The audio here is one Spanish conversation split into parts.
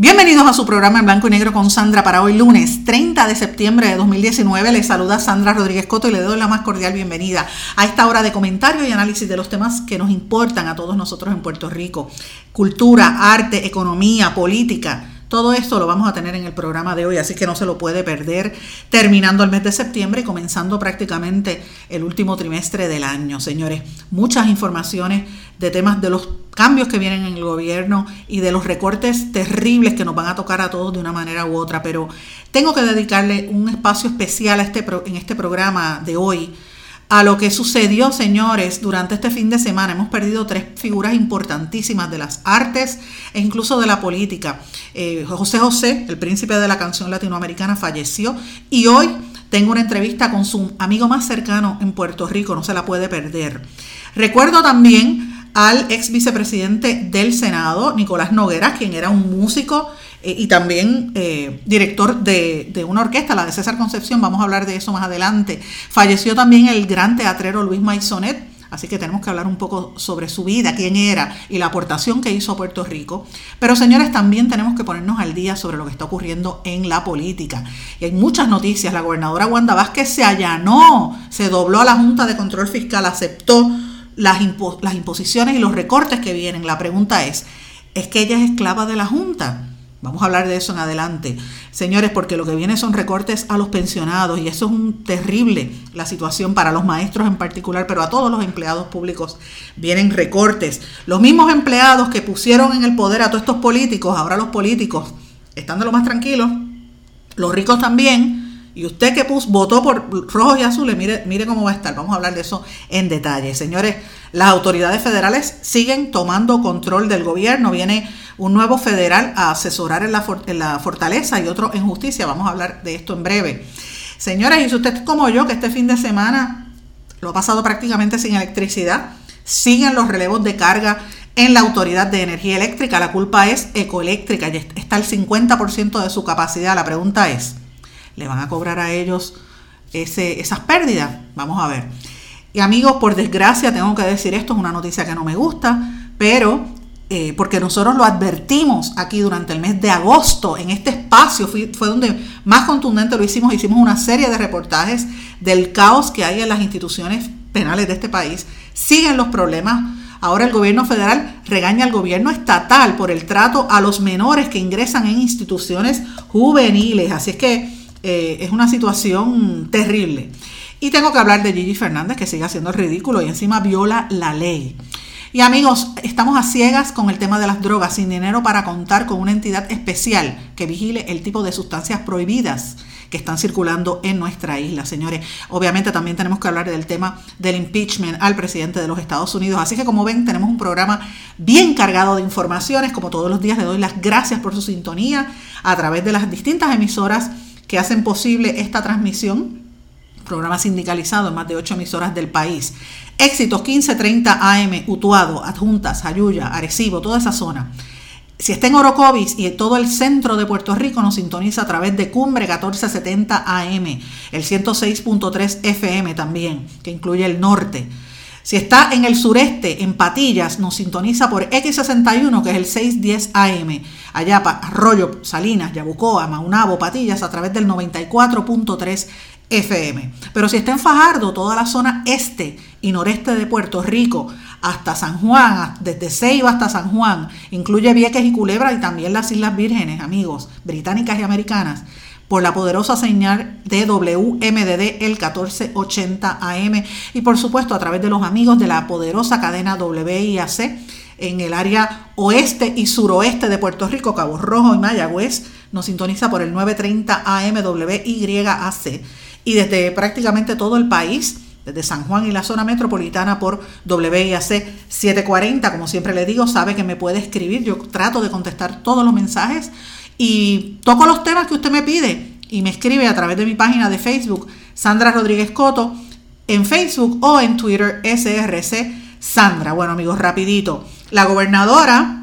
Bienvenidos a su programa en blanco y negro con Sandra para hoy lunes 30 de septiembre de 2019. Les saluda Sandra Rodríguez Coto y le doy la más cordial bienvenida a esta hora de comentario y análisis de los temas que nos importan a todos nosotros en Puerto Rico. Cultura, arte, economía, política todo esto lo vamos a tener en el programa de hoy, así que no se lo puede perder terminando el mes de septiembre y comenzando prácticamente el último trimestre del año, señores. Muchas informaciones de temas de los cambios que vienen en el gobierno y de los recortes terribles que nos van a tocar a todos de una manera u otra, pero tengo que dedicarle un espacio especial a este, en este programa de hoy a lo que sucedió, señores, durante este fin de semana. Hemos perdido tres figuras importantísimas de las artes e incluso de la política. Eh, José José, el príncipe de la canción latinoamericana, falleció y hoy tengo una entrevista con su amigo más cercano en Puerto Rico, no se la puede perder. Recuerdo también al ex vicepresidente del Senado, Nicolás Noguera, quien era un músico eh, y también eh, director de, de, una orquesta, la de César Concepción, vamos a hablar de eso más adelante. Falleció también el gran teatrero Luis Maisonet, así que tenemos que hablar un poco sobre su vida, quién era y la aportación que hizo a Puerto Rico. Pero señores, también tenemos que ponernos al día sobre lo que está ocurriendo en la política. Y hay muchas noticias. La gobernadora Wanda Vázquez se allanó, se dobló a la Junta de Control Fiscal, aceptó las, las imposiciones y los recortes que vienen. La pregunta es, ¿es que ella es esclava de la Junta? Vamos a hablar de eso en adelante. Señores, porque lo que viene son recortes a los pensionados y eso es un terrible la situación para los maestros en particular, pero a todos los empleados públicos vienen recortes. Los mismos empleados que pusieron en el poder a todos estos políticos, ahora los políticos están de lo más tranquilos, los ricos también, y usted que puso, votó por rojos y azules, mire, mire cómo va a estar. Vamos a hablar de eso en detalle. Señores, las autoridades federales siguen tomando control del gobierno. Viene un nuevo federal a asesorar en la, fortaleza y otro en justicia. Vamos a hablar de esto en breve. Señores, y si usted es como yo, que este fin de semana lo ha pasado prácticamente sin electricidad, siguen los relevos de carga en la Autoridad de Energía Eléctrica. La culpa es ecoeléctrica, y está al 50% de su capacidad. La pregunta es, ¿le van a cobrar a ellos ese, esas pérdidas? Vamos a ver. Y amigos, por desgracia tengo que decir esto, es una noticia que no me gusta, pero eh, porque nosotros lo advertimos aquí durante el mes de agosto, en este espacio fue, fue, donde más contundente lo hicimos, hicimos una serie de reportajes del caos que hay en las instituciones penales de este país, siguen los problemas. Ahora el gobierno federal regaña al gobierno estatal por el trato a los menores que ingresan en instituciones juveniles, así es que eh, es una situación terrible. Y tengo que hablar de Gigi Fernández, que sigue haciendo ridículo y encima viola la ley. Y amigos, estamos a ciegas con el tema de las drogas, sin dinero para contar con una entidad especial que vigile el tipo de sustancias prohibidas que están circulando en nuestra isla, señores. Obviamente también tenemos que hablar del tema del impeachment al presidente de los Estados Unidos. Así que como ven, tenemos un programa bien cargado de informaciones. Como todos los días, le doy las gracias por su sintonía a través de las distintas emisoras que hacen posible esta transmisión programa sindicalizado en más de ocho emisoras del país. Éxitos 1530 AM, Utuado, Adjuntas, Ayuya, Arecibo, toda esa zona. Si está en Orocovis y todo el centro de Puerto Rico nos sintoniza a través de Cumbre 1470 AM, el 106.3 FM también, que incluye el norte. Si está en el sureste, en Patillas, nos sintoniza por X61, que es el 610 AM. Allá, Arroyo, Salinas, Yabucoa, Maunabo, Patillas, a través del 94.3 FM. Pero si está en Fajardo, toda la zona este y noreste de Puerto Rico, hasta San Juan, desde Ceiba hasta San Juan, incluye Vieques y Culebra y también las Islas Vírgenes, amigos, británicas y americanas, por la poderosa señal de el 1480 AM y por supuesto a través de los amigos de la poderosa cadena WIAC en el área oeste y suroeste de Puerto Rico, Cabo Rojo y Mayagüez, nos sintoniza por el 930 AM WYAC y desde prácticamente todo el país desde San Juan y la zona metropolitana por WIAC 740. Como siempre le digo, sabe que me puede escribir. Yo trato de contestar todos los mensajes y toco los temas que usted me pide y me escribe a través de mi página de Facebook, Sandra Rodríguez Coto, en Facebook o en Twitter, SRC Sandra. Bueno, amigos, rapidito. La gobernadora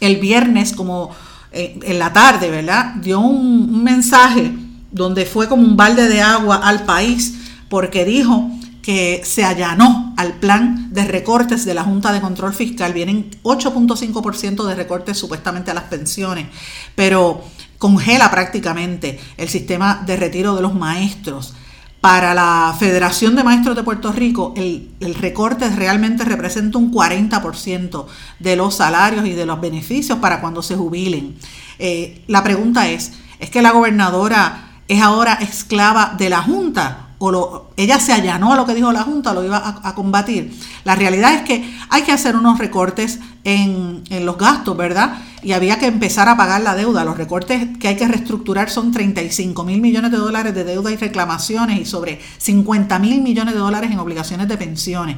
el viernes, como eh, en la tarde, ¿verdad? Dio un mensaje donde fue como un balde de agua al país porque dijo que se allanó al plan de recortes de la Junta de Control Fiscal. Vienen 8.5% de recortes supuestamente a las pensiones, pero congela prácticamente el sistema de retiro de los maestros. Para la Federación de Maestros de Puerto Rico, el, recorte realmente representa un 40% de los salarios y de los beneficios para cuando se jubilen. Eh, la pregunta es, ¿es que la gobernadora es ahora esclava de la Junta o ella se allanó a lo que dijo la Junta, lo iba a, combatir. La realidad es que hay que hacer unos recortes en, en, los gastos, ¿verdad? Y había que empezar a pagar la deuda. Los recortes que hay que reestructurar son 35 mil millones de dólares de deuda y reclamaciones y sobre 50 mil millones de dólares en obligaciones de pensiones.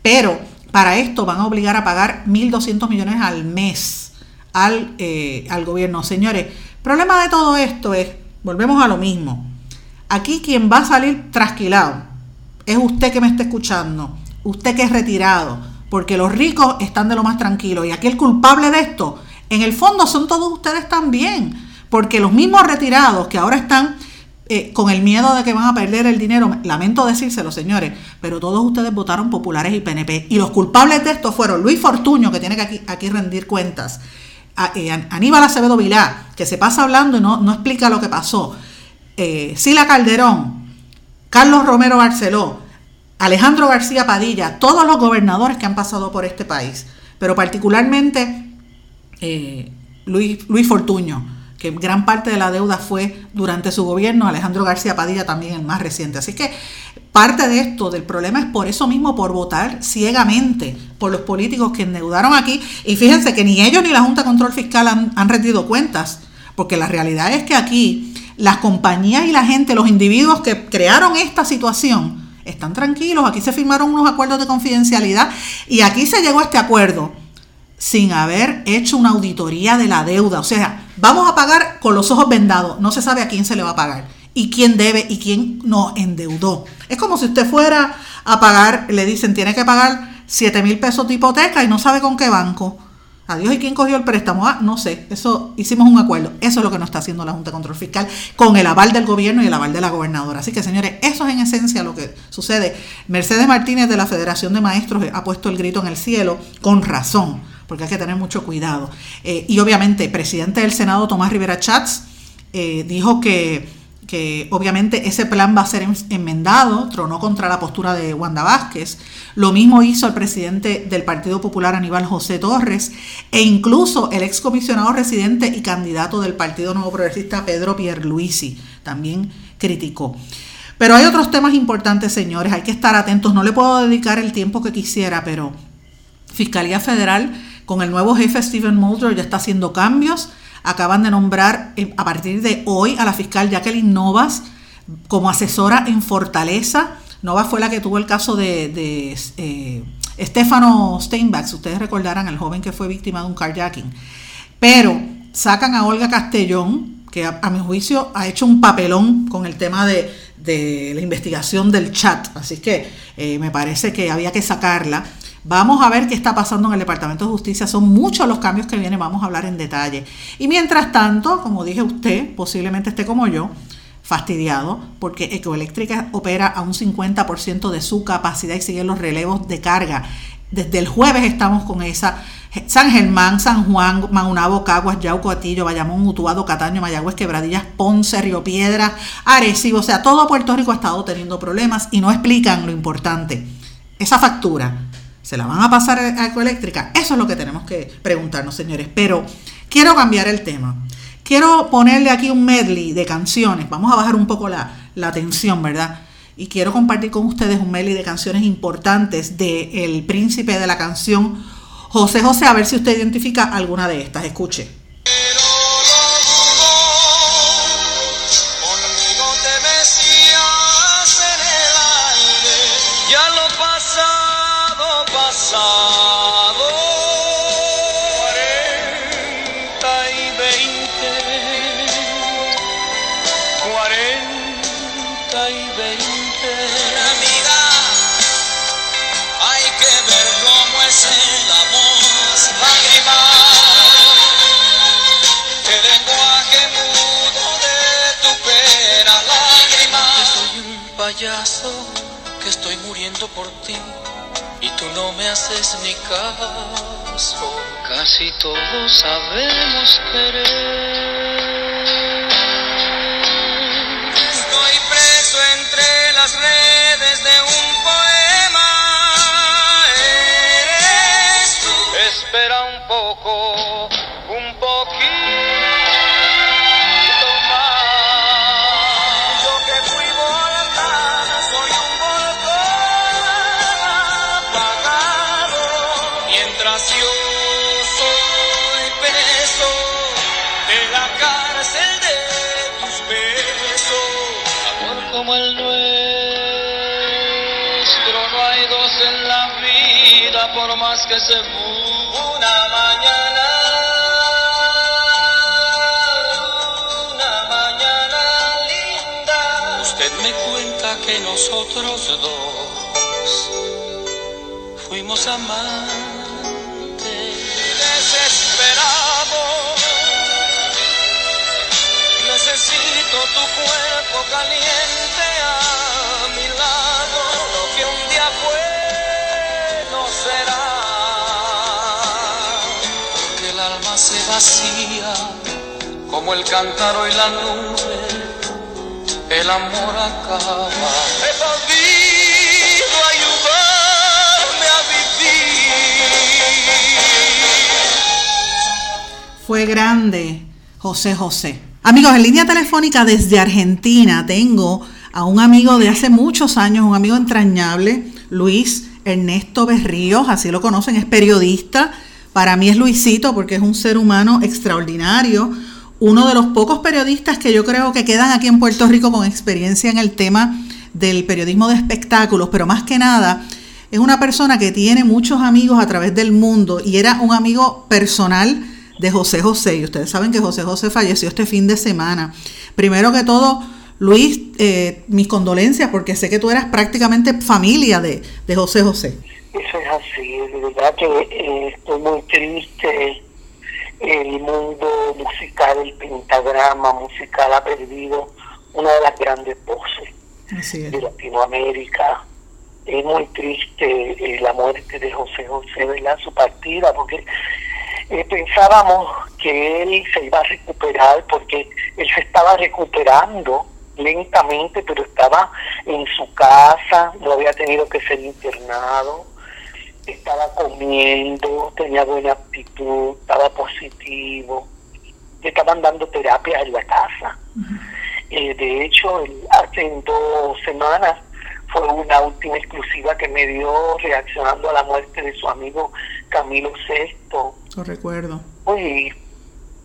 Pero para esto van a obligar a pagar 1.200 millones al mes al, eh, al gobierno. Señores, problema de todo esto es, volvemos a lo mismo Aquí quien va a salir trasquilado es usted que me está escuchando, usted que es retirado, porque los ricos están de lo más tranquilos. Y aquí el culpable de esto, en el fondo son todos ustedes también, porque los mismos retirados que ahora están eh, con el miedo de que van a perder el dinero, lamento decírselo señores, pero todos ustedes votaron populares y PNP y los culpables de esto fueron Luis Fortuño, que tiene que aquí, rendir cuentas, eh, Aníbal Acevedo Vilá, que se pasa hablando y no explica lo que pasó, eh, Sila Calderón, Carlos Romero Barceló, Alejandro García Padilla, todos los gobernadores que han pasado por este país, pero particularmente eh, Luis, Fortuño, que gran parte de la deuda fue durante su gobierno, Alejandro García Padilla también el más reciente. Así que parte de esto, del problema es por eso mismo, por votar ciegamente por los políticos que endeudaron aquí. Y fíjense que ni ellos ni la Junta de Control Fiscal han, han rendido cuentas, porque la realidad es que aquí las compañías y la gente, los individuos que crearon esta situación, están tranquilos. Aquí se firmaron unos acuerdos de confidencialidad y aquí se llegó a este acuerdo sin haber hecho una auditoría de la deuda. O sea, vamos a pagar con los ojos vendados. No se sabe a quién se le va a pagar y quién debe y quién nos endeudó. Es como si usted fuera a pagar, le dicen, tiene que pagar 7 mil pesos de hipoteca y no sabe con qué banco. Adiós, ¿y quién cogió el préstamo? Ah, no sé, eso hicimos un acuerdo. Eso es lo que nos está haciendo la Junta de Control Fiscal con el aval del gobierno y el aval de la gobernadora. Así que, señores, eso es en esencia lo que sucede. Mercedes Martínez de la Federación de Maestros ha puesto el grito en el cielo con razón, porque hay que tener mucho cuidado. Eh, y obviamente, presidente del Senado, Tomás Rivera Chats, eh, dijo que obviamente ese plan va a ser enmendado, tronó contra la postura de Wanda Vázquez. Lo mismo hizo el presidente del Partido Popular Aníbal José Torres e incluso el excomisionado residente y candidato del Partido Nuevo Progresista Pedro Pierluisi también criticó. Pero hay otros temas importantes, señores, hay que estar atentos. No le puedo dedicar el tiempo que quisiera, pero Fiscalía Federal con el nuevo jefe Stephen Muldrow ya está haciendo cambios Acaban de nombrar eh, a partir de hoy a la fiscal Jacqueline Novas como asesora en Fortaleza. Novas fue la que tuvo el caso de, de eh, Steinbach, ustedes recordarán, el joven que fue víctima de un carjacking. Pero sacan a Olga Castellón, que a, mi juicio ha hecho un papelón con el tema de, la investigación del chat. Así que eh, me parece que había que sacarla. Vamos a ver qué está pasando en el Departamento de Justicia. Son muchos los cambios que vienen, vamos a hablar en detalle. Y mientras tanto, como dije usted, posiblemente esté como yo, fastidiado, porque Ecoeléctrica opera a un 50% de su capacidad y sigue los relevos de carga. Desde el jueves estamos con esa. San Germán, San Juan, Maunabo, Caguas, Yauco, Atillo, Bayamón, Utuado, Cataño, Mayagüez, Quebradillas, Ponce, Río Piedra, Arecibo, o sea, todo Puerto Rico ha estado teniendo problemas y no explican lo importante. Esa factura ¿Se la van a pasar a Ecoeléctrica? Eso es lo que tenemos que preguntarnos, señores. Pero quiero cambiar el tema. Quiero ponerle aquí un medley de canciones. Vamos a bajar un poco la, la tensión, ¿verdad? Y quiero compartir con ustedes un medley de canciones importantes de Príncipe de la Canción, José José, a ver si usted identifica alguna de estas. Escuche. Que estoy muriendo por ti y tú no me haces ni caso. Casi todos sabemos querer. Estoy preso entre las redes de un poema. Eres tú. Espera un poco, que se una mañana. Una mañana linda. Usted me cuenta que nosotros dos fuimos amantes desesperados necesito tu cuerpo caliente como el cántaro y la nube. El amor acaba. He podido ayudarme a vivir. Fue grande José José. Amigos, en línea telefónica desde Argentina tengo a un amigo de hace muchos años, un amigo entrañable, Luis Ernesto Berríos, así lo conocen, es periodista. Para mí es Luisito porque es un ser humano extraordinario, uno de los pocos periodistas que yo creo que quedan aquí en Puerto Rico con experiencia en el tema del periodismo de espectáculos, pero más que nada es una persona que tiene muchos amigos a través del mundo y era un amigo personal de José José. Y ustedes saben que José José falleció este fin de semana. Primero que todo, Luis, eh, mis condolencias porque sé que tú eras prácticamente familia de, José José. Eso es así, de verdad que eh, estoy muy triste. El mundo musical, el pentagrama musical ha perdido una de las grandes voces de Latinoamérica. Es muy triste eh, la muerte de José José, ¿verdad? Su partida, porque eh, pensábamos que él se iba a recuperar porque él se estaba recuperando lentamente, pero estaba en su casa, no había tenido que ser internado, estaba comiendo, tenía buena actitud, estaba positivo, le estaban dando terapia en la casa. Eh, de hecho, hace dos semanas fue una última exclusiva que me dio reaccionando a la muerte de su amigo Camilo VI. Lo recuerdo. Uy,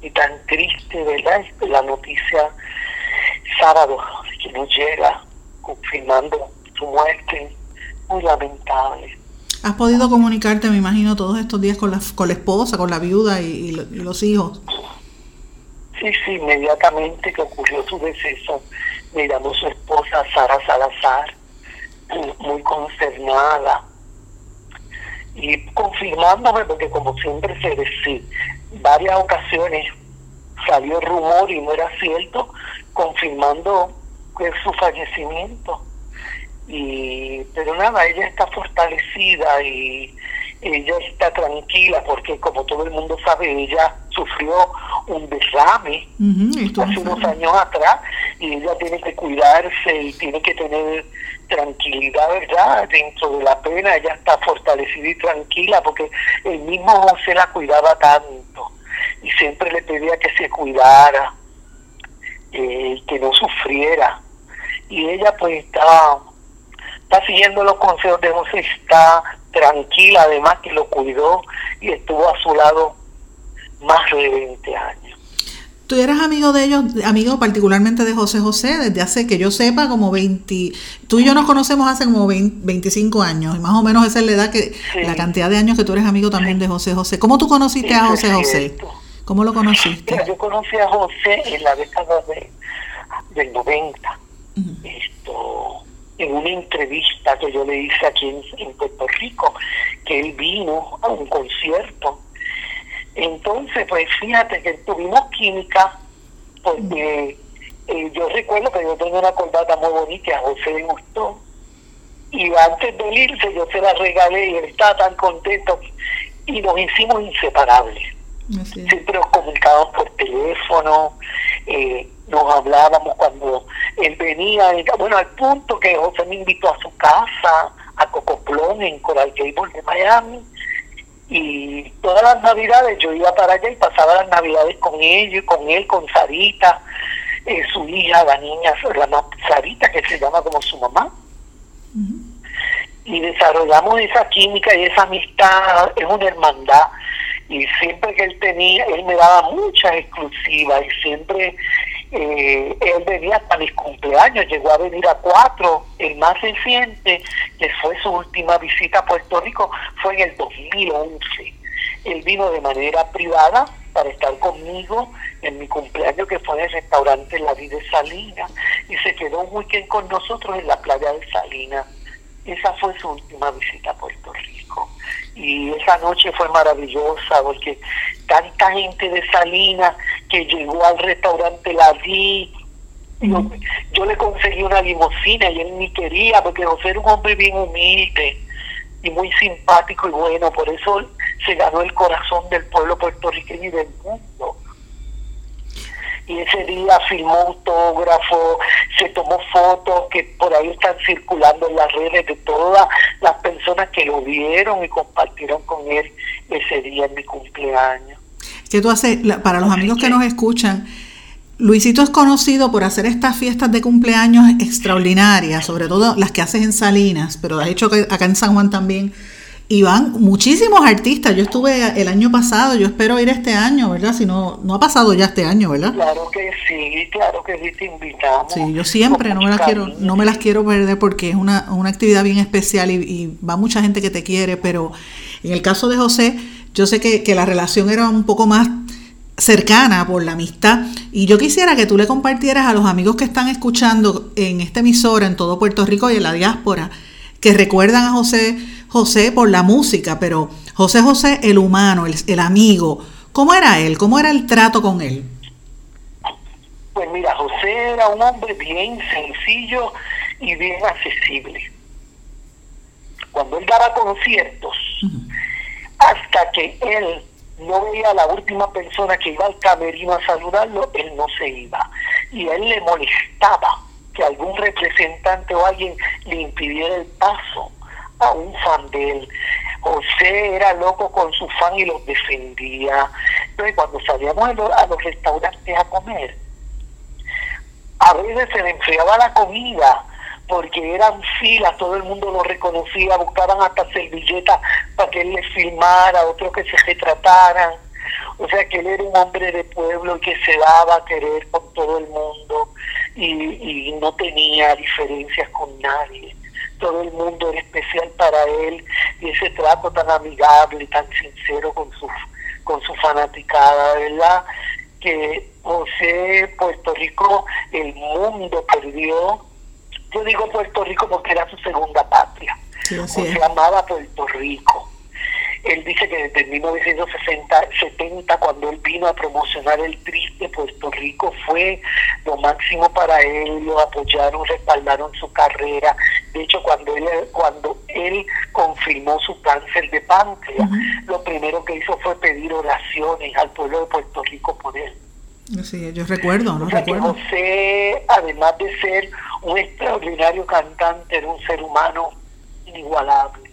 y tan triste, ¿verdad? La noticia sábado que nos llega confirmando su muerte, muy lamentable. ¿Has podido comunicarte, me imagino, todos estos días con la, con la esposa, con la viuda y, los hijos? Sí, sí, inmediatamente que ocurrió su deceso, me llamó su esposa Sara Salazar, muy concernada, y confirmándome, porque como siempre se decía, varias ocasiones salió el rumor y no era cierto, confirmando que su fallecimiento. Y, pero nada, ella está fortalecida y ella está tranquila porque como todo el mundo sabe, ella sufrió un derrame hace unos años atrás y ella tiene que cuidarse y tiene que tener tranquilidad, ¿verdad? Dentro de la pena ella está fortalecida y tranquila porque el mismo José la cuidaba tanto y siempre le pedía que se cuidara, eh, que no sufriera. Y ella pues está, está siguiendo los consejos de José, está tranquila además que lo cuidó y estuvo a su lado más de 20 años. Tú eras amigo de ellos, amigo particularmente de José José, desde hace que yo sepa como 20, tú y yo nos conocemos hace como 25 años, y más o menos esa es la edad que, la cantidad de años que tú eres amigo también de José José. ¿Cómo tú conociste a José José? ¿Cómo lo conociste? yo conocí a José en la década de, del 90, esto, en una entrevista que yo le hice aquí en, en Puerto Rico, que él vino a un concierto entonces, pues fíjate que tuvimos química porque eh, yo recuerdo que yo tenía una corbata muy bonita, a José le gustó. Y antes de irse yo se la regalé y él estaba tan contento y nos hicimos inseparables. Siempre nos comunicábamos por teléfono, eh, nos hablábamos cuando él venía, bueno, al punto que José me invitó a su casa, a Cocoplón, en Coral Gables de Miami, y todas las navidades yo iba para allá y pasaba las navidades con ellos, con él, con Sarita, eh, su hija, la niña, la Sarita, que se llama como su mamá. Y desarrollamos esa química y esa amistad, es una hermandad. Y siempre que él tenía, él me daba muchas exclusivas y siempre eh, él venía hasta mis cumpleaños, llegó a venir a cuatro. El más reciente, que fue su última visita a Puerto Rico, fue en el 2011. Él vino de manera privada para estar conmigo en mi cumpleaños, que fue en el restaurante La Vida de Salinas, y se quedó un weekend con nosotros en la playa de Salinas. Esa fue su última visita a Puerto Rico. Y esa noche fue maravillosa porque tanta gente de Salinas que llegó al restaurante La Vi. Yo, le conseguí una limosina y él ni quería porque José era un hombre bien humilde y muy simpático y bueno, por eso se ganó el corazón del pueblo puertorriqueño y del mundo y ese día filmó autógrafo, se tomó fotos que por ahí están circulando en las redes de todas las personas que lo vieron y compartieron con él ese día en mi cumpleaños. ¿Qué tú haces? Para los amigos que nos escuchan, Luisito es conocido por hacer estas fiestas de cumpleaños extraordinarias, sobre todo las que haces en Salinas, pero has hecho acá en San Juan también y van muchísimos artistas. Yo estuve el año pasado, yo espero ir este año, ¿verdad? Si no, no ha pasado ya este año, ¿verdad? Claro que sí, claro que sí, te invitamos. Sí, yo siempre no me las quiero, no me las quiero perder porque es una, una actividad bien especial y, va mucha gente que te quiere, pero en el caso de José, yo sé que, que la relación era un poco más cercana por la amistad y yo quisiera que tú le compartieras a los amigos que están escuchando en esta emisora en todo Puerto Rico y en la diáspora que recuerdan a José José por la música, pero José José el humano, el, amigo, ¿cómo era él? ¿Cómo era el trato con él? Pues mira, José era un hombre bien sencillo y bien accesible. Cuando él daba conciertos, que él no veía a la última persona que iba al camerino a saludarlo, él no se iba. Y a él le molestaba que algún representante o alguien le impidiera el paso a un fan de él. José era loco con su fan y los defendía. Entonces, cuando salíamos a los, restaurantes a comer, a veces se le enfriaba la comida porque eran filas, todo el mundo lo reconocía, buscaban hasta servilletas para que él les filmara, otros que se retrataran. O sea que él era un hombre de pueblo y que se daba a querer con todo el mundo y, y no tenía diferencias con nadie todo el mundo era especial para él y ese trato tan amigable y tan sincero con su, con su fanaticada, ¿verdad? Que José, Puerto Rico, el mundo perdió. Yo digo Puerto Rico porque era su segunda patria. se amaba Puerto Rico él dice que desde 1960, 70, cuando él vino a promocionar el triste Puerto Rico, fue lo máximo para él, lo apoyaron, respaldaron su carrera. De hecho, cuando él, cuando él confirmó su cáncer de páncreas, lo primero que hizo fue pedir oraciones al pueblo de Puerto Rico por él. Sí, yo recuerdo, no recuerdo. José, además de ser un extraordinario cantante, era un ser humano inigualable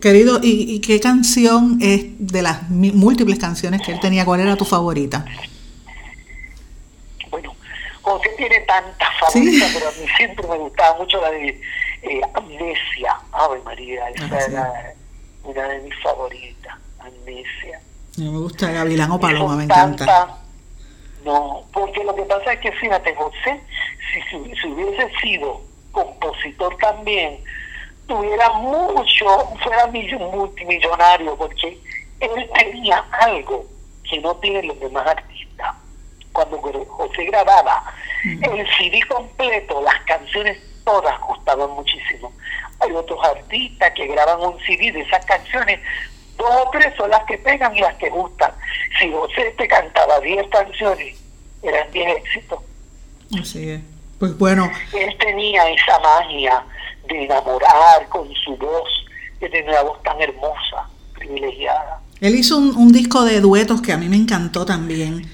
querido, ¿y, qué canción es de las múltiples canciones que él tenía? ¿Cuál era tu favorita? Bueno, José tiene tantas favoritas, pero a mí siempre me gustaba mucho la de eh, Amnesia. Ave María, esa ah, era una de mis favoritas, Amnesia. Me gusta Gavilán o Paloma, me encanta. No, porque lo que pasa es que fíjate, José, si, si hubiese sido compositor también, tuviera mucho, fuera multimillonario, porque él tenía algo que no tienen los demás artistas. Cuando José grababa el CD completo, las canciones todas gustaban muchísimo. Hay otros artistas que graban un CD de esas canciones, dos o tres son las que pegan y las que gustan. Si José te cantaba 10 canciones, eran 10 éxitos. Así es. Pues bueno. Él tenía esa magia de enamorar con su voz, de tener una voz tan hermosa, privilegiada. Él hizo un, disco de duetos que a mí me encantó también,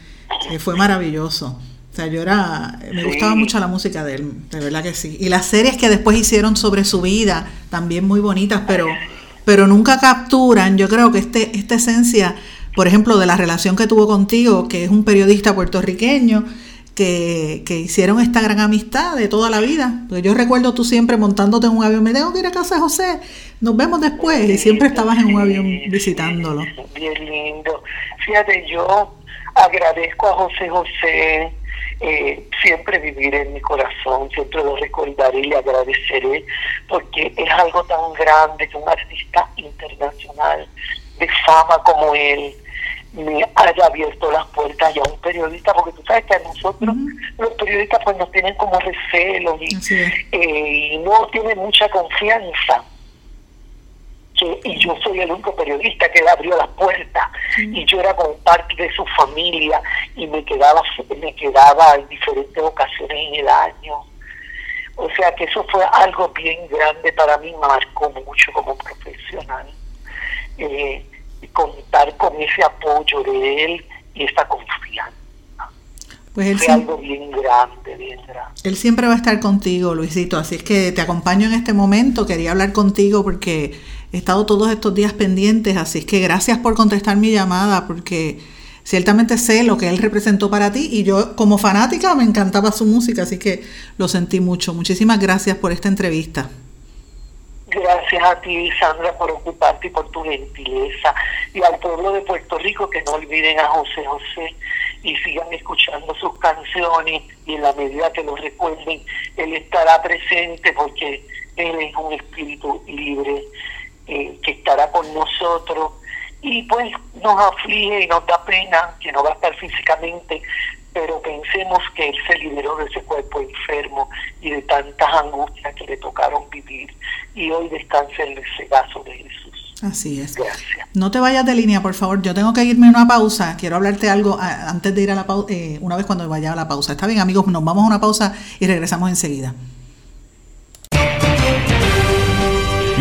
que fue maravilloso. O sea, yo era, me gustaba mucho la música de él, de verdad que sí. Y las series que después hicieron sobre su vida, también muy bonitas, pero, pero nunca capturan, yo creo que este, esta esencia, por ejemplo, de la relación que tuvo contigo, que es un periodista puertorriqueño, que, que, hicieron esta gran amistad de toda la vida. Porque yo recuerdo tú siempre montándote en un avión, me tengo que ir a casa de José, nos vemos después, y siempre estabas en un avión visitándolo. Bien lindo. Fíjate, yo agradezco a José José, eh, siempre viviré en mi corazón, siempre lo recordaré y le agradeceré, porque es algo tan grande que un artista internacional de fama como él, me haya abierto las puertas ya a un periodista, porque tú sabes que a nosotros los periodistas pues nos tienen como recelos y, eh, y no tienen mucha confianza. Y yo soy el único periodista que le abrió las puertas y yo era como parte de su familia y me quedaba me quedaba en diferentes ocasiones en el año o sea que eso fue algo bien grande para mí marcó mucho como profesional eh, contar con ese apoyo de él y esta confianza. Pues él algo bien grande, bien grande. Él siempre va a estar contigo, Luisito, así es que te acompaño en este momento. Quería hablar contigo porque he estado todos estos días pendientes, así que gracias por contestar mi llamada porque ciertamente sé lo que él representó para ti y yo como fanática me encantaba su música, así que lo sentí mucho. Muchísimas gracias por esta entrevista. Gracias a ti, Sandra, por ocuparte y por tu gentileza. Y al pueblo de Puerto Rico que no olviden a José José y sigan escuchando sus canciones y en la medida que lo recuerden, Él estará presente porque Él es un espíritu libre eh, que estará con nosotros. Y pues nos aflige y nos da pena que no va a estar físicamente, pero pensemos que él se liberó de ese cuerpo enfermo y de tantas angustias que le tocaron vivir y hoy descansa en el cegazo de Jesús. Así es. Gracias. No te vayas de línea, por favor. Yo tengo que irme a una pausa. Quiero hablarte algo antes de ir a la pausa, eh, una vez cuando vaya a la pausa. Está bien, amigos, nos vamos a una pausa y regresamos enseguida.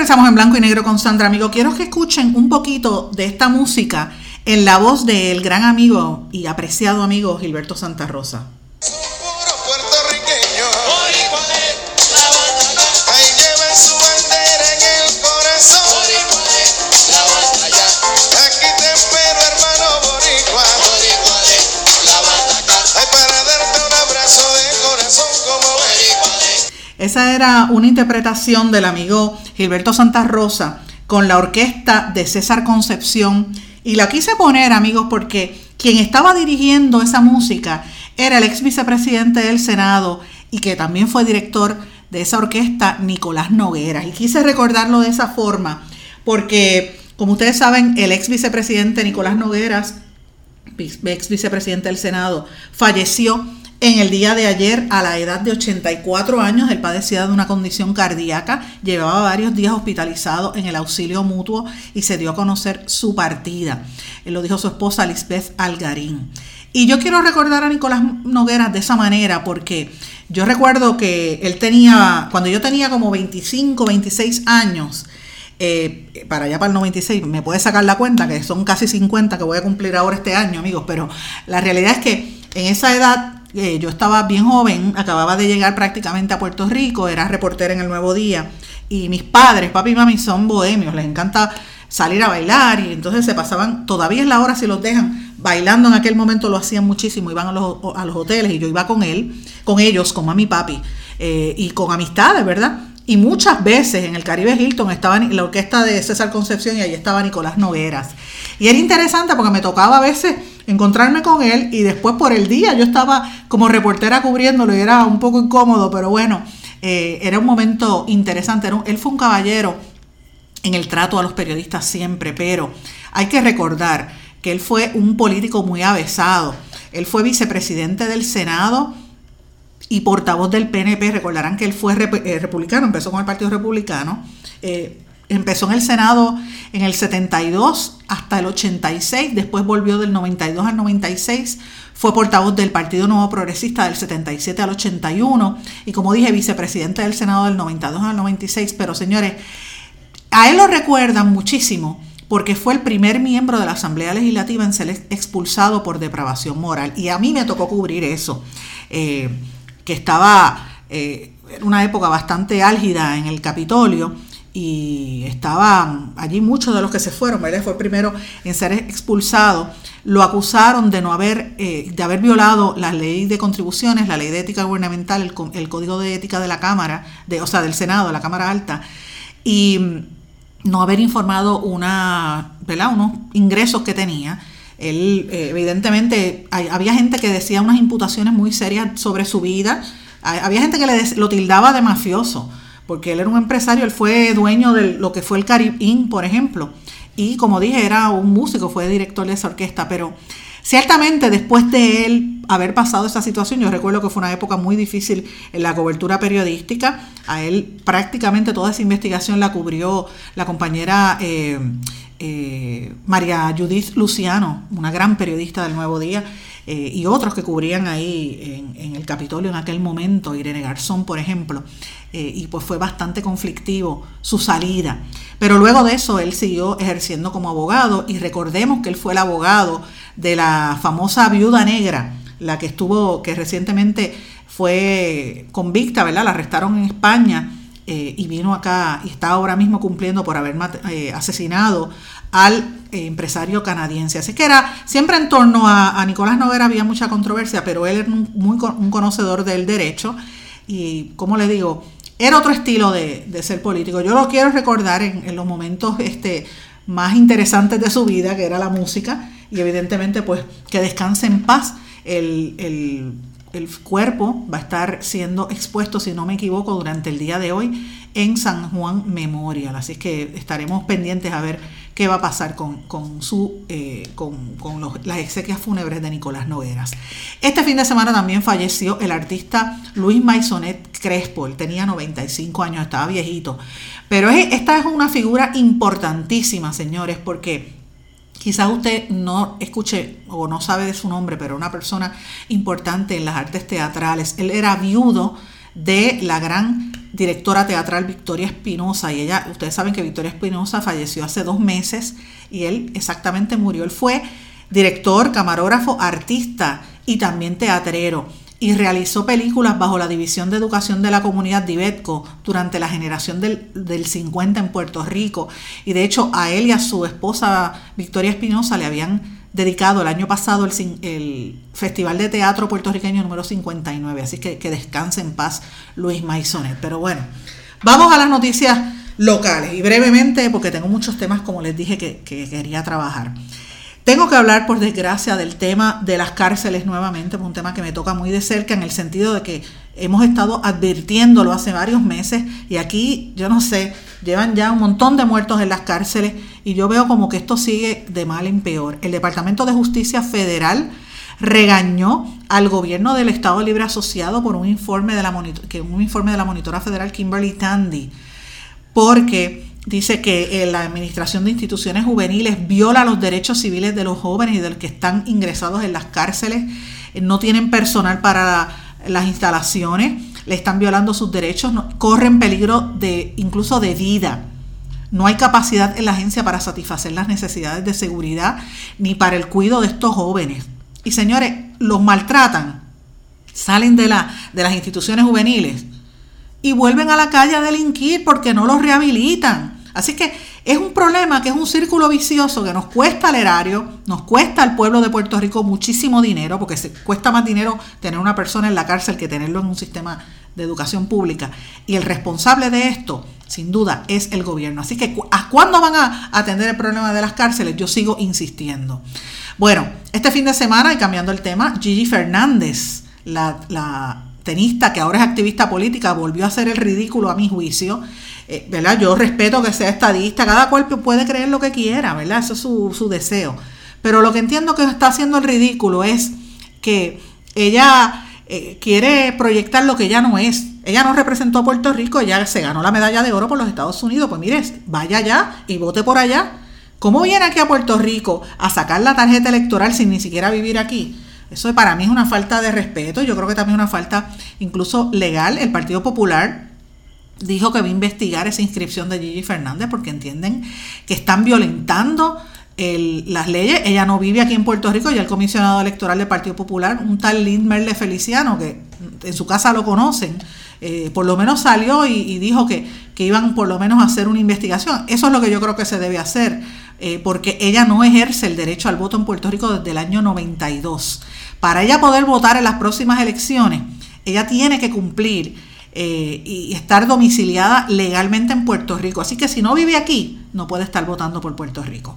Regresamos en blanco y negro con Sandra, amigo. Quiero que escuchen un poquito de esta música en la voz del gran amigo y apreciado amigo Gilberto Santa Rosa. Esa era una interpretación del amigo Gilberto Santa Rosa con la orquesta de César Concepción. Y la quise poner, amigos, porque quien estaba dirigiendo esa música era el ex vicepresidente del Senado y que también fue director de esa orquesta, Nicolás Nogueras. Y quise recordarlo de esa forma, porque, como ustedes saben, el ex vicepresidente Nicolás Nogueras, ex vicepresidente del Senado, falleció en el día de ayer, a la edad de 84 años, él padecía de una condición cardíaca, llevaba varios días hospitalizado en el auxilio mutuo y se dio a conocer su partida. Él lo dijo su esposa Lisbeth Algarín. Y yo quiero recordar a Nicolás Nogueras de esa manera porque yo recuerdo que él tenía, cuando yo tenía como 25, 26 años, eh, para allá para el 96, me puede sacar la cuenta, que son casi 50 que voy a cumplir ahora este año, amigos, pero la realidad es que en esa edad eh, yo estaba bien joven, acababa de llegar prácticamente a Puerto Rico, era reportera en el Nuevo Día, y mis padres, papi y mami, son bohemios, les encanta salir a bailar y entonces se pasaban, todavía es la hora si los dejan, bailando en aquel momento lo hacían muchísimo, iban a los, a los hoteles y yo iba con él, con ellos, con mami y papi, eh, y con amistades, ¿verdad? Y muchas veces en el Caribe Hilton estaba la orquesta de César Concepción y allí estaba Nicolás Nogueras. Y era interesante porque me tocaba a veces encontrarme con él y después por el día yo estaba como reportera cubriéndolo y era un poco incómodo, pero bueno, eh, era un momento interesante. él fue un caballero en el trato a los periodistas siempre, pero hay que recordar que él fue un político muy avesado. Él fue vicepresidente del Senado y portavoz del PNP. Recordarán que él fue eh, republicano, empezó con el Partido Republicano. Eh, empezó en el Senado en el 72 hasta el 86, después volvió del 92 al 96, fue portavoz del Partido Nuevo Progresista del 77 al 81 y como dije, vicepresidente del Senado del 92 al 96, pero señores, a él lo recuerdan muchísimo porque fue el primer miembro de la Asamblea Legislativa en ser expulsado por depravación moral. Y a mí me tocó cubrir eso, eh, que estaba en eh, una época bastante álgida en el Capitolio y estaban allí muchos de los que se fueron, ¿verdad? Fue el primero en ser expulsado. Lo acusaron de no haber, eh, de haber violado la ley de contribuciones, la ley de ética gubernamental, el, código de ética de la Cámara, de, o sea, del Senado, la Cámara Alta, y no haber informado una, ¿verdad? unos ingresos que tenía. Él, eh, evidentemente, había gente que decía unas imputaciones muy serias sobre su vida. Había gente que le lo tildaba de mafioso, porque él era un empresario, él fue dueño de lo que fue el Caribbean, por ejemplo. Y como dije, era un músico, fue director de esa orquesta, pero Ciertamente, después de él haber pasado esa situación, yo recuerdo que fue una época muy difícil en la cobertura periodística. A él prácticamente toda esa investigación la cubrió la compañera eh, eh, María Judith Luciano, una gran periodista del Nuevo Día. Eh, y otros que cubrían ahí en, el Capitolio en aquel momento, Irene Garzón, por ejemplo, y pues fue bastante conflictivo su salida. Pero luego de eso él siguió ejerciendo como abogado y recordemos que él fue el abogado de la famosa viuda negra, la que estuvo, que recientemente fue convicta, ¿verdad? La arrestaron en España eh, y vino acá y está ahora mismo cumpliendo por haber eh, asesinado al eh, empresario canadiense. Así que era siempre en torno a, Nicolás Noguera había mucha controversia, pero él era un, muy un conocedor del derecho y, como le digo, era otro estilo de, ser político. Yo lo quiero recordar en, en los momentos este, más interesantes de su vida, que era la música, y evidentemente pues que descanse en paz. El, cuerpo va a estar siendo expuesto, si no me equivoco, durante el día de hoy en San Juan Memorial. Así que estaremos pendientes a ver qué va a pasar con, su, eh, con, las exequias fúnebres de Nicolás Nogueras. Este fin de semana también falleció el artista Luis Maisonet Crespo. Él tenía 95 años, estaba viejito. Pero esta es una figura importantísima, señores, porque Quizás usted no escuche o no sabe de su nombre, pero una persona importante en las artes teatrales. Él era viudo de la gran directora teatral Victoria Espinosa y ella, ustedes saben que Victoria Espinosa falleció hace dos meses y él exactamente murió. Él fue director, camarógrafo, artista y también teatrero y realizó películas bajo la División de Educación de la Comunidad Dibetco durante la generación del, 50 en Puerto Rico. Y de hecho a él y a su esposa Victoria Espinosa le habían dedicado el año pasado el, Festival de Teatro Puertorriqueño número 59. Así que que descanse en paz Luis Maisonet. Pero bueno, vamos a las noticias locales y brevemente porque tengo muchos temas como les dije que quería trabajar. Tengo que hablar, por desgracia, del tema de las cárceles nuevamente, un tema que me toca muy de cerca en el sentido de que hemos estado advirtiéndolo hace varios meses y aquí, yo no sé, llevan ya un montón de muertos en las cárceles y yo veo como que esto sigue de mal en peor. El Departamento de Justicia Federal regañó al gobierno del Estado Libre Asociado por un informe de la, que un informe de la monitora federal Kimberly Tandy, porque dice que eh, la Administración de Instituciones Juveniles viola los derechos civiles de los jóvenes y de los que están ingresados en las cárceles, eh, no tienen personal para las instalaciones, le están violando sus derechos, corren peligro de incluso de vida. No hay capacidad en la agencia para satisfacer las necesidades de seguridad ni para el cuidado de estos jóvenes. Y señores, los maltratan, salen de, la, de las instituciones juveniles y vuelven a la calle a delinquir porque no los rehabilitan. Así que es un problema que es un círculo vicioso que nos cuesta al erario, nos cuesta al pueblo de Puerto Rico muchísimo dinero, porque se cuesta más dinero tener una persona en la cárcel que tenerlo en un sistema de educación pública. Y el responsable de esto, sin duda, es el gobierno. Así que, ¿a cuándo van a atender el problema de las cárceles? Yo sigo insistiendo. Bueno, este fin de semana, y cambiando el tema, Gigi Fernández, la, tenista que ahora es activista política, volvió a hacer el ridículo a mi juicio. Eh, ¿verdad? Yo respeto que sea estadista, cada cual puede creer lo que quiera, ¿verdad? Eso es su, su deseo. Pero lo que entiendo que está haciendo el ridículo es que ella eh, quiere proyectar lo que ella no es. Ella no representó a Puerto Rico, ella se ganó la medalla de oro por los Estados Unidos. Pues mire, vaya allá y vote por allá. ¿Cómo viene aquí a Puerto Rico a sacar la tarjeta electoral sin ni siquiera vivir aquí? Eso para mí es una falta de respeto, yo creo que también una falta incluso legal. El Partido Popular dijo que va a investigar esa inscripción de Gigi Fernández porque entienden que están violentando las leyes. Ella no vive aquí en Puerto Rico y el comisionado electoral del Partido Popular, un tal Lindmerle Feliciano, que en su casa lo conocen, eh, por lo menos salió y, dijo que, que, iban por lo menos a hacer una investigación. Eso es lo que yo creo que se debe hacer, eh, porque ella no ejerce el derecho al voto en Puerto Rico desde el año 92. Para ella poder votar en las próximas elecciones, ella tiene que cumplir eh, y estar domiciliada legalmente en Puerto Rico. Así que si no vive aquí, no puede estar votando por Puerto Rico.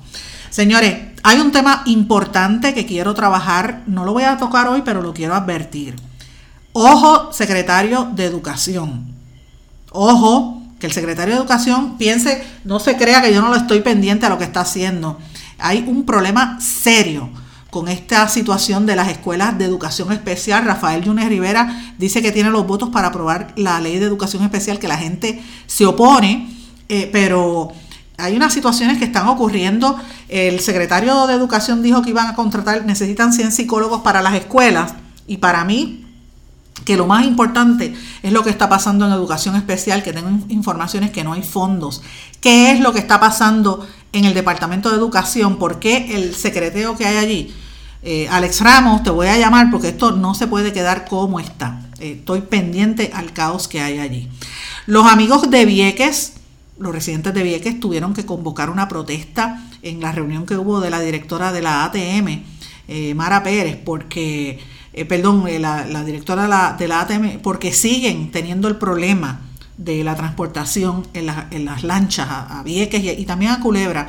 Señores, hay un tema importante que quiero trabajar, no lo voy a tocar hoy, pero lo quiero advertir. Ojo, secretario de Educación. Ojo, que el secretario de Educación piense, no se crea que yo no lo estoy pendiente a lo que está haciendo. Hay un problema serio con esta situación de las escuelas de educación especial. Rafael Yunes Rivera dice que tiene los votos para aprobar la ley de educación especial, que la gente se opone, eh, pero hay unas situaciones que están ocurriendo. El secretario de Educación dijo que iban a contratar, necesitan 100 psicólogos para las escuelas. Y para mí, que lo más importante es lo que está pasando en educación especial, que tengo informaciones que no hay fondos. ¿Qué es lo que está pasando en el Departamento de Educación? ¿Por qué el secretario que hay allí? Eh, Alex Ramos, te voy a llamar porque esto no se puede quedar como está. Eh, estoy pendiente al caos que hay allí. Los amigos de Vieques los residentes de Vieques tuvieron que convocar una protesta en la reunión que hubo de la directora de la ATM, eh, Mara Pérez, porque, eh, perdón, eh, la, directora de la, de ATM, porque siguen teniendo el problema de la transportación en, las lanchas a, Vieques y, también a Culebra.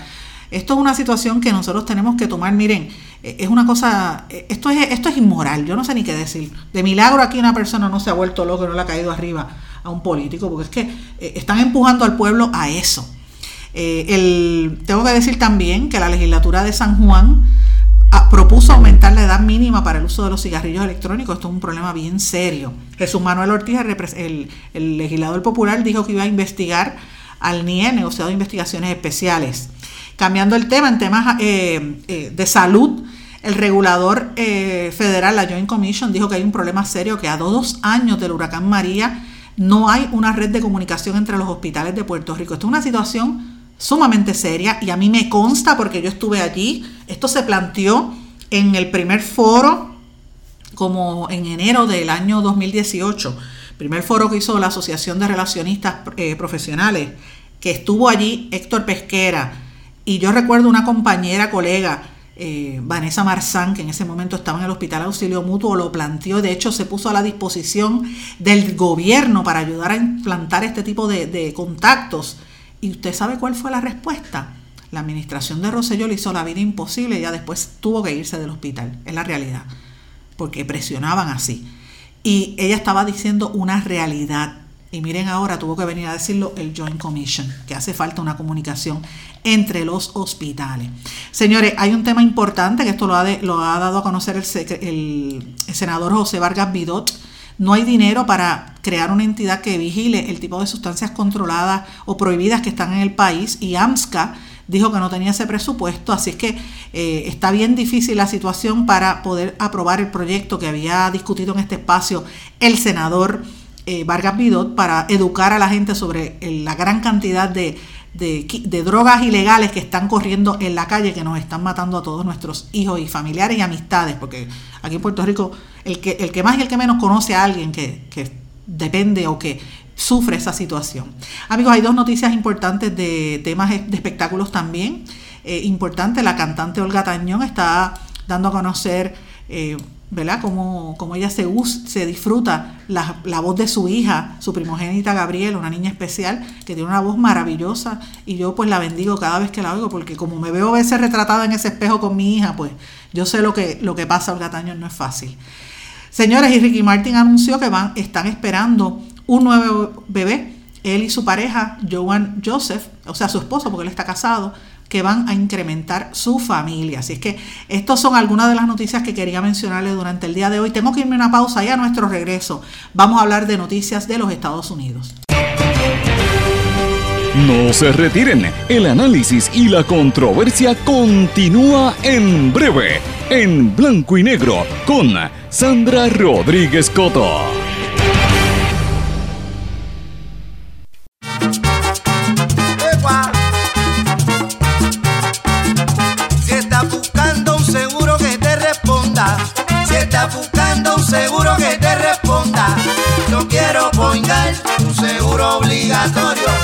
Esto es una situación que nosotros tenemos que tomar, miren, es una cosa, esto es, esto es inmoral, yo no sé ni qué decir. De milagro aquí una persona no se ha vuelto loco, no le ha caído arriba a un político, porque es que eh, están empujando al pueblo a eso. Eh, el, tengo que decir también que la legislatura de San Juan propuso aumentar la edad mínima para el uso de los cigarrillos electrónicos. Esto es un problema bien serio. Jesús Manuel Ortiz, el, legislador popular, dijo que iba a investigar al NIE, negociado de investigaciones especiales. Cambiando el tema, en temas eh, de salud, el regulador federal, la Joint Commission, dijo que hay un problema serio que a dos años del huracán María no hay una red de comunicación entre los hospitales de Puerto Rico. Esto es una situación sumamente seria y a mí me consta porque yo estuve allí. Esto se planteó en el primer foro como en enero del año 2018, primer foro que hizo la Asociación de Relacionistas eh, Profesionales, que estuvo allí Héctor Pesquera y yo recuerdo una compañera, colega, eh, Vanessa Marzán, que en ese momento estaba en el Hospital Auxilio Mutuo, lo planteó, de hecho se puso a la disposición del gobierno para ayudar a implantar este tipo de, contactos. ¿Y usted sabe cuál fue la respuesta? La administración de Rosselló le hizo la vida imposible y ya después tuvo que irse del hospital, es la realidad, porque presionaban así. Y ella estaba diciendo una realidad y miren ahora, tuvo que venir a decirlo el Joint Commission, que hace falta una comunicación entre los hospitales. Señores, hay un tema importante que esto lo ha, lo ha dado a conocer el, senador José Vargas Vidot. No hay dinero para crear una entidad que vigile el tipo de sustancias controladas o prohibidas que están en el país y AMSCA dijo que no tenía ese presupuesto, así es que eh, está bien difícil la situación para poder aprobar el proyecto que había discutido en este espacio el senador eh, Vargas Vidot para educar a la gente sobre la gran cantidad de, drogas ilegales que están corriendo en la calle, que nos están matando a todos nuestros hijos y familiares y amistades, porque aquí en Puerto Rico el que, el que más y el que menos conoce a alguien que, depende o que sufre esa situación. Amigos, hay dos noticias importantes de temas de espectáculos también. Eh, importante, la cantante Olga Tañón está dando a conocer eh, ¿verdad? Como, como ella se, se disfruta la, la, voz de su hija, su primogénita Gabriela, una niña especial que tiene una voz maravillosa y yo pues la bendigo cada vez que la oigo porque como me veo a veces retratada en ese espejo con mi hija, pues yo sé lo que, lo que pasa, Olga Tañón, no es fácil. Señores, y Ricky Martin anunció que van, están esperando un nuevo bebé, él y su pareja, Joan Joseph, o sea, su esposo, porque él está casado, que van a incrementar su familia. Así es que estas son algunas de las noticias que quería mencionarles durante el día de hoy. Tengo que irme una pausa y a nuestro regreso vamos a hablar de noticias de los Estados Unidos. No se retiren, el análisis y la controversia continúa en breve, en blanco y negro, con Sandra Rodríguez Coto. buscando un seguro que te responda. Yo quiero Poingal, un seguro obligatorio. Yo quiero Poingal.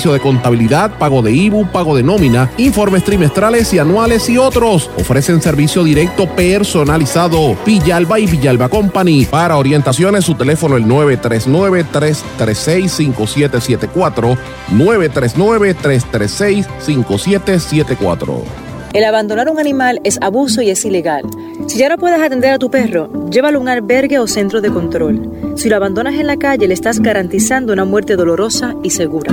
servicio de contabilidad, pago de IBU, pago de nómina, informes trimestrales y anuales y otros. Ofrecen servicio directo personalizado. Villalba y Villalba Company. Para orientaciones, su teléfono el 939-336-5774. 939-336-5774. El abandonar un animal es abuso y es ilegal. Si ya no puedes atender a tu perro, llévalo a un albergue o centro de control. Si lo abandonas en la calle, le estás garantizando una muerte dolorosa y segura.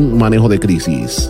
manejo de crisis.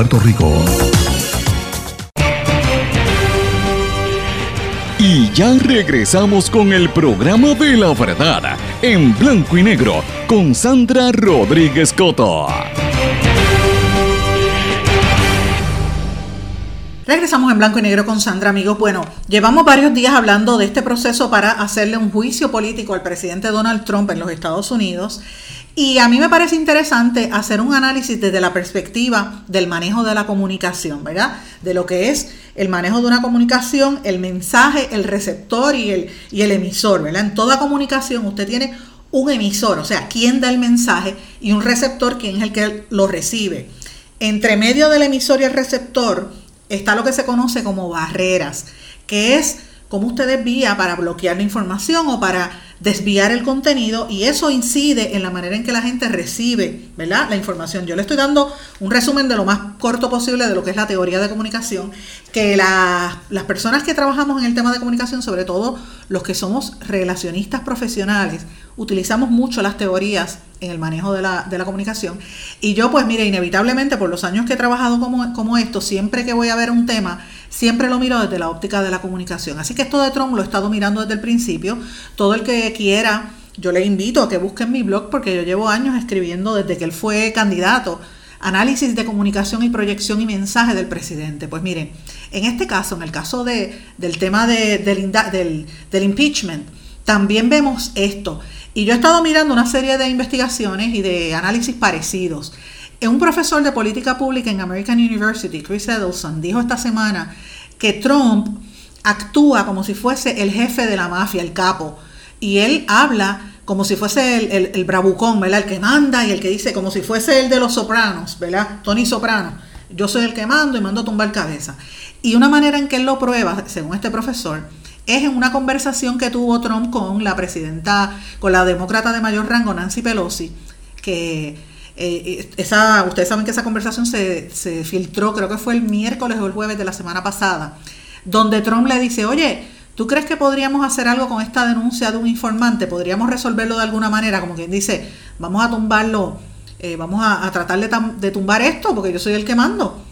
Puerto Rico. Y ya regresamos con el programa de la verdad en blanco y negro con Sandra Rodríguez Coto. Regresamos en blanco y negro con Sandra, amigos. Bueno, llevamos varios días hablando de este proceso para hacerle un juicio político al presidente Donald Trump en los Estados Unidos. Y a mí me parece interesante hacer un análisis desde la perspectiva del manejo de la comunicación, ¿verdad? De lo que es el manejo de una comunicación, el mensaje, el receptor y el, y el emisor, ¿verdad? En toda comunicación usted tiene un emisor, o sea, quién da el mensaje, y un receptor, quién es el que lo recibe. Entre medio del emisor y el receptor está lo que se conoce como barreras, que es cómo usted desvía para bloquear la información o para desviar el contenido y eso incide en la manera en que la gente recibe ¿verdad? la información. Yo le estoy dando un resumen de lo más corto posible de lo que es la teoría de comunicación, que las personas que trabajamos en el tema de comunicación, sobre todo los que somos relacionistas profesionales, utilizamos mucho las teorías en el manejo de la, de la comunicación. Y yo pues mire, inevitablemente por los años que he trabajado como, como esto, siempre que voy a ver un tema, siempre lo miro desde la óptica de la comunicación. Así que esto de Trump lo he estado mirando desde el principio. Todo el que quiera, yo le invito a que busquen mi blog porque yo llevo años escribiendo desde que él fue candidato. Análisis de comunicación y proyección y mensaje del presidente. Pues miren, en este caso, en el caso de, del tema de, del, del, del impeachment, también vemos esto. Y yo he estado mirando una serie de investigaciones y de análisis parecidos. Un profesor de política pública en American University, Chris Edelson, dijo esta semana que Trump actúa como si fuese el jefe de la mafia, el capo. Y él habla como si fuese el, el, bravucón, ¿verdad? El que manda y el que dice, como si fuese el de los sopranos, ¿verdad? Tony Soprano. Yo soy el que mando y mando a tumbar cabeza. Y una manera en que él lo prueba, según este profesor, es en una conversación que tuvo Trump con la presidenta, con la demócrata de mayor rango, Nancy Pelosi, que eh, esa, ustedes saben que esa conversación se, se, filtró, creo que fue el miércoles o el jueves de la semana pasada, donde Trump le dice, oye, ¿tú crees que podríamos hacer algo con esta denuncia de un informante? ¿Podríamos resolverlo de alguna manera? Como quien dice, vamos a tumbarlo, eh, vamos a, tratar de, tumbar esto porque yo soy el que mando.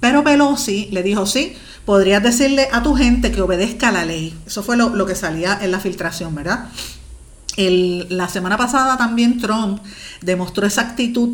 Pero Pelosi le dijo, sí, podrías decirle a tu gente que obedezca la ley. Eso fue lo, lo que salía en la filtración, ¿verdad? la semana pasada también Trump demostró esa actitud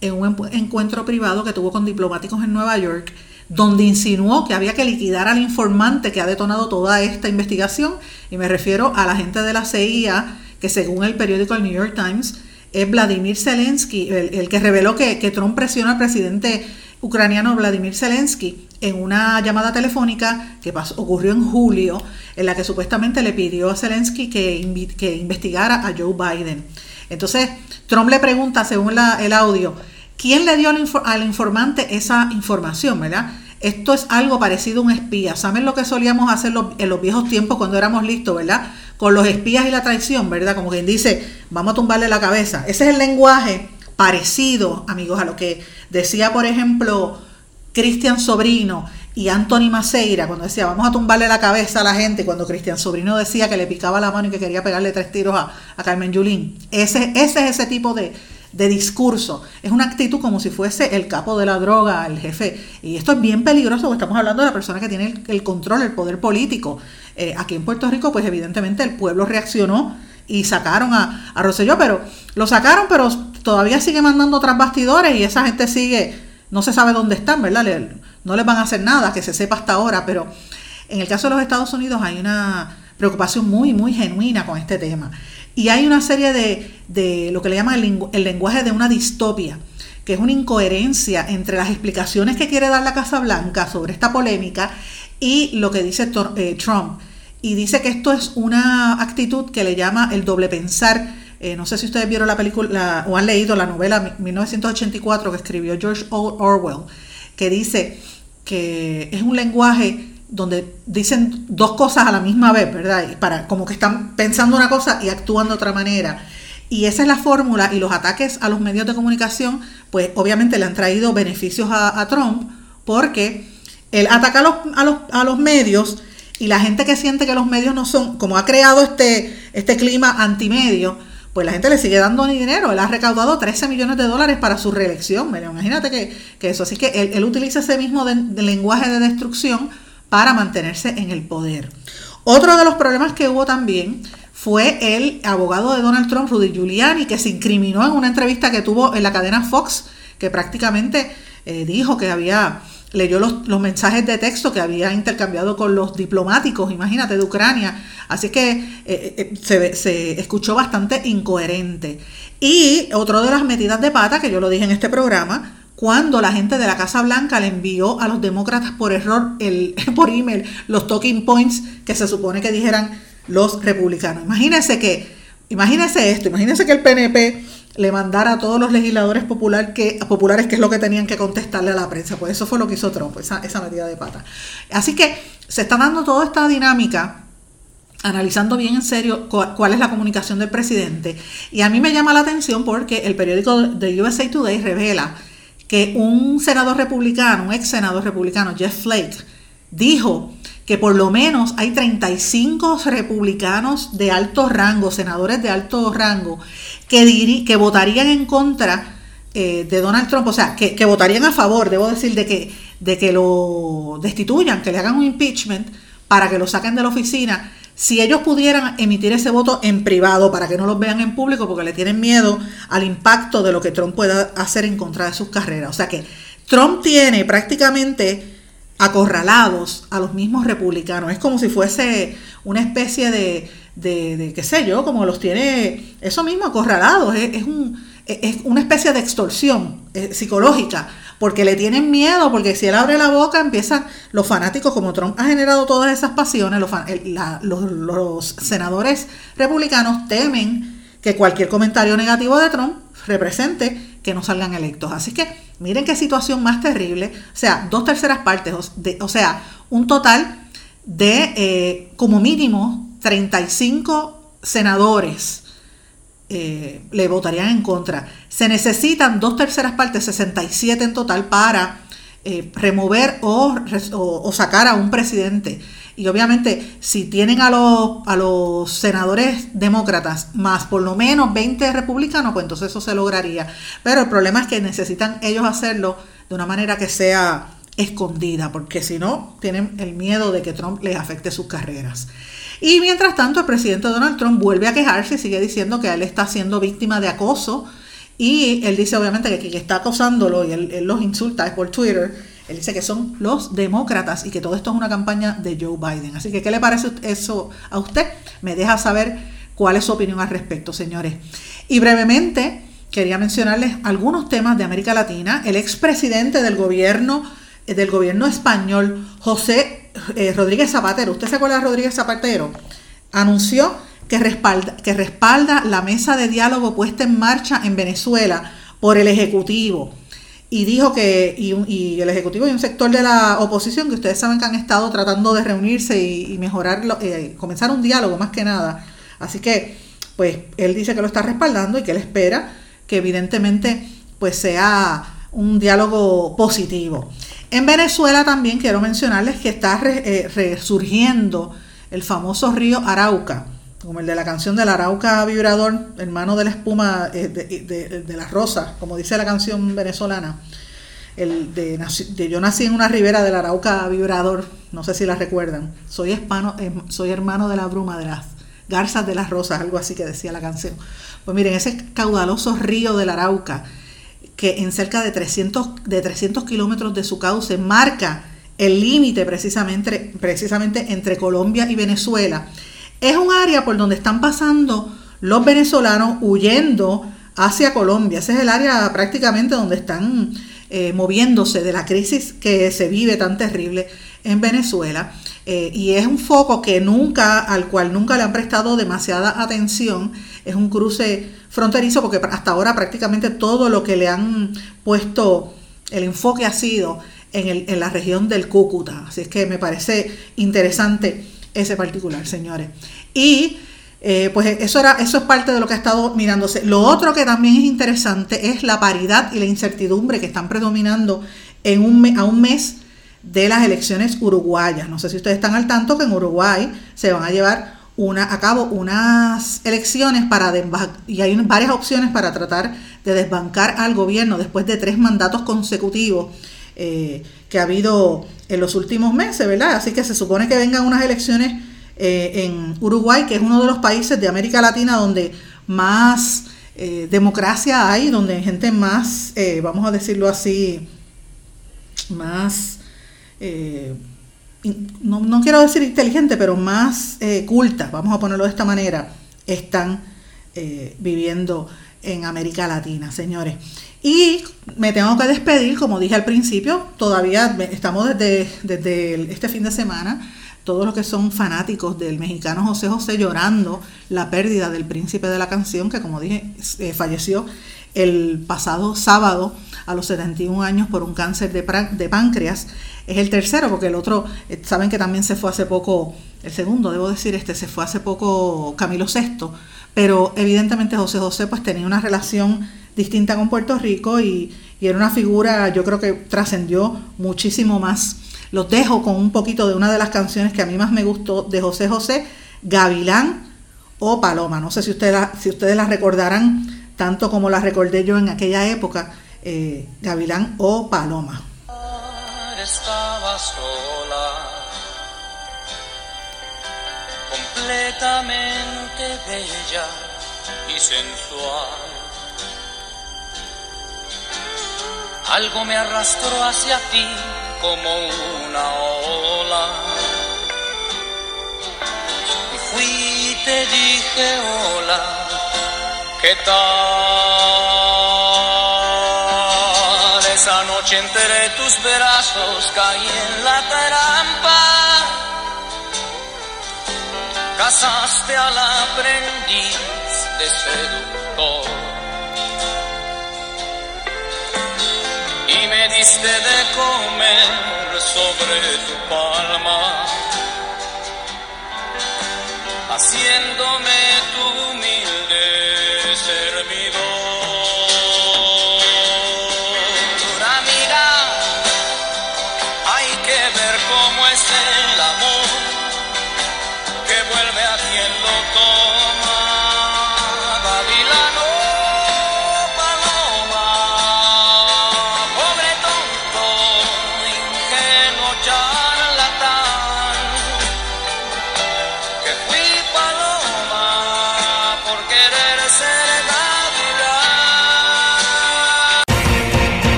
en un encuentro privado que tuvo con diplomáticos en Nueva York, donde insinuó que había que liquidar al informante que ha detonado toda esta investigación, y me refiero a la gente de la CIA, que según el periódico el New York Times, es Vladimir Zelensky, el, que reveló que, que Trump presiona al presidente ucraniano Vladimir Zelensky en una llamada telefónica que ocurrió en julio, en la que supuestamente le pidió a Zelensky que, que investigara a Joe Biden. Entonces, Trump le pregunta, según el audio, ¿quién le dio al, informante esa información, verdad? Esto es algo parecido a un espía. ¿Saben lo que solíamos hacer en los viejos tiempos cuando éramos listos, verdad? Con los espías y la traición, ¿verdad? Como quien dice, vamos a tumbarle la cabeza. Ese es el lenguaje parecido, amigos, a lo que decía, por ejemplo, Cristian Sobrino y Anthony Maceira, cuando decía vamos a tumbarle la cabeza a la gente, cuando Cristian Sobrino decía que le picaba la mano y que quería pegarle tres tiros a, Carmen Yulín. Ese, ese es ese tipo de, discurso. Es una actitud como si fuese el capo de la droga, el jefe. Y esto es bien peligroso porque estamos hablando de la persona que tiene el, control, el poder político. Eh, aquí en Puerto Rico, pues evidentemente el pueblo reaccionó y sacaron a, a Rosselló, pero lo sacaron, pero todavía sigue mandando tras bastidores y esa gente sigue no se sabe dónde están, ¿verdad? no les van a hacer nada, que se sepa hasta ahora, pero en el caso de los Estados Unidos hay una preocupación muy, muy genuina con este tema. Y hay una serie de, lo que le llaman el, lenguaje de una distopia, que es una incoherencia entre las explicaciones que quiere dar la Casa Blanca sobre esta polémica y lo que dice eh, Trump. Y dice que esto es una actitud que le llama el doble pensar eh, no sé si ustedes vieron la película o han leído la novela 1984 que escribió George Orwell, que dice que es un lenguaje donde dicen dos cosas a la misma vez, ¿verdad? para, como que están pensando una cosa y actúan de otra manera. Y esa es la fórmula y los ataques a los medios de comunicación, pues obviamente le han traído beneficios a, Trump porque él ataca a los, a los, a los medios y la gente que siente que los medios no son, como ha creado este, este clima antimedio, pues la gente le sigue dando dinero. Él ha recaudado 13 millones de dólares para su reelección. imagínate que, eso. Así que él, utiliza ese mismo lenguaje de destrucción para mantenerse en el poder. Otro de los problemas que hubo también fue el abogado de Donald Trump, Rudy Giuliani, que se incriminó en una entrevista que tuvo en la cadena Fox, que prácticamente eh, dijo que había leyó los, mensajes de texto que había intercambiado con los diplomáticos, imagínate, de Ucrania. Así que eh, eh, se, se, escuchó bastante incoherente. Y otro de las medidas de pata, que yo lo dije en este programa, cuando la gente de la Casa Blanca le envió a los demócratas por error, el, por email, los talking points que se supone que dijeran los republicanos. Imagínense que, imagínense esto, imagínense que el PNP le mandara a todos los legisladores popular que, populares qué es lo que tenían que contestarle a la prensa. Pues eso fue lo que hizo Trump, esa, esa medida de pata. Así que se está dando toda esta dinámica analizando bien en serio cuál es la comunicación del presidente. Y a mí me llama la atención porque el periódico de USA Today revela que un senador republicano, un ex senador republicano, Jeff Flake, dijo que por lo menos hay 35 republicanos de alto rango, senadores de alto rango, que, que votarían en contra eh, de Donald Trump, o sea, que, votarían a favor, debo decir, de que, de que lo destituyan, que le hagan un impeachment para que lo saquen de la oficina, si ellos pudieran emitir ese voto en privado para que no los vean en público porque le tienen miedo al impacto de lo que Trump pueda hacer en contra de sus carreras. O sea que Trump tiene prácticamente acorralados a los mismos republicanos. Es como si fuese una especie de, de, qué sé yo, como los tiene, eso mismo, acorralados. Es, un, es una especie de extorsión eh, psicológica, porque le tienen miedo, porque si él abre la boca empiezan los fanáticos, como Trump ha generado todas esas pasiones, los, senadores republicanos temen que cualquier comentario negativo de Trump represente que no salgan electos. Así que miren qué situación más terrible. O sea, dos terceras partes, o sea, un total de eh, como mínimo 35 senadores eh, le votarían en contra. Se necesitan dos terceras partes, 67 en total, para eh, remover o, o, sacar a un presidente. Y obviamente, si tienen a los, a los senadores demócratas más por lo menos 20 republicanos, pues entonces eso se lograría. Pero el problema es que necesitan ellos hacerlo de una manera que sea escondida, porque si no, tienen el miedo de que Trump les afecte sus carreras. Y mientras tanto, el presidente Donald Trump vuelve a quejarse y sigue diciendo que él está siendo víctima de acoso. Y él dice obviamente que quien está acosándolo y él, los insulta es por Twitter él dice que son los demócratas y que todo esto es una campaña de Joe Biden. Así que, ¿qué le parece eso a usted? Me deja saber cuál es su opinión al respecto, señores. Y brevemente, quería mencionarles algunos temas de América Latina. El expresidente del gobierno, del gobierno español, José eh, Rodríguez Zapatero, ¿usted se acuerda de Rodríguez Zapatero? Anunció que respalda, que respalda la mesa de diálogo puesta en marcha en Venezuela por el Ejecutivo y dijo que, y, el Ejecutivo y un sector de la oposición, que ustedes saben que han estado tratando de reunirse y, mejorar, eh, comenzar un diálogo más que nada. Así que, pues, él dice que lo está respaldando y que él espera que evidentemente, pues, sea un diálogo positivo. En Venezuela también quiero mencionarles que está eh, resurgiendo el famoso río Arauca como el de la canción del Arauca Vibrador, hermano de la espuma eh, de, las rosas, como dice la canción venezolana. El de, Yo nací en una ribera del Arauca Vibrador, no sé si la recuerdan. Soy, hispano, eh, soy hermano de la bruma, de las garzas de las rosas, algo así que decía la canción. Pues miren, ese caudaloso río del Arauca, que en cerca de 300, de 300 kilómetros de su cauce marca el límite precisamente, precisamente entre Colombia y Venezuela es un área por donde están pasando los venezolanos huyendo hacia Colombia. Ese es el área prácticamente donde están eh, moviéndose de la crisis que se vive tan terrible en Venezuela. Eh, y es un foco que nunca, al cual nunca le han prestado demasiada atención. Es un cruce fronterizo porque hasta ahora prácticamente todo lo que le han puesto el enfoque ha sido en, en la región del Cúcuta. Así es que me parece interesante ese particular, señores. Y eh, pues eso, era, eso es parte de lo que ha estado mirándose. Lo otro que también es interesante es la paridad y la incertidumbre que están predominando en un a un mes de las elecciones uruguayas. No sé si ustedes están al tanto que en Uruguay se van a llevar una, a cabo unas elecciones para y hay varias opciones para tratar de desbancar al gobierno después de tres mandatos consecutivos eh, que ha habido en los últimos meses, ¿verdad? Así que se supone que vengan unas elecciones eh, en Uruguay, que es uno de los países de América Latina donde más eh, democracia hay, donde hay gente más, vamos a decirlo así, más, no, no, quiero decir inteligente, pero más culta, vamos a ponerlo de esta manera, están viviendo en América Latina, señores. Y me tengo que despedir, como dije al principio, todavía estamos desde, desde este fin de semana todos los que son fanáticos del mexicano José José llorando la pérdida del príncipe de la canción, que como dije, eh, falleció el pasado sábado a los 71 años por un cáncer de, de, páncreas. Es el tercero, porque el otro, eh, saben que también se fue hace poco, el segundo, debo decir, este se fue hace poco Camilo VI, pero evidentemente José José pues tenía una relación distinta con Puerto Rico y, y era una figura, yo creo que trascendió muchísimo más. Los dejo con un poquito de una de las canciones que a mí más me gustó de José José, Gavilán o Paloma. No sé si ustedes, si ustedes la recordarán tanto como la recordé yo en aquella época, eh, Gavilán o Paloma. Estaba sola, completamente bella y sensual. Algo me arrastró hacia ti como una ola. Y fui y te dije hola, ¿qué tal? Esa noche entre tus brazos caí en la trampa. Casaste al aprendiz de seductor. Y me diste de comer sobre tu palma, haciéndome tu humilde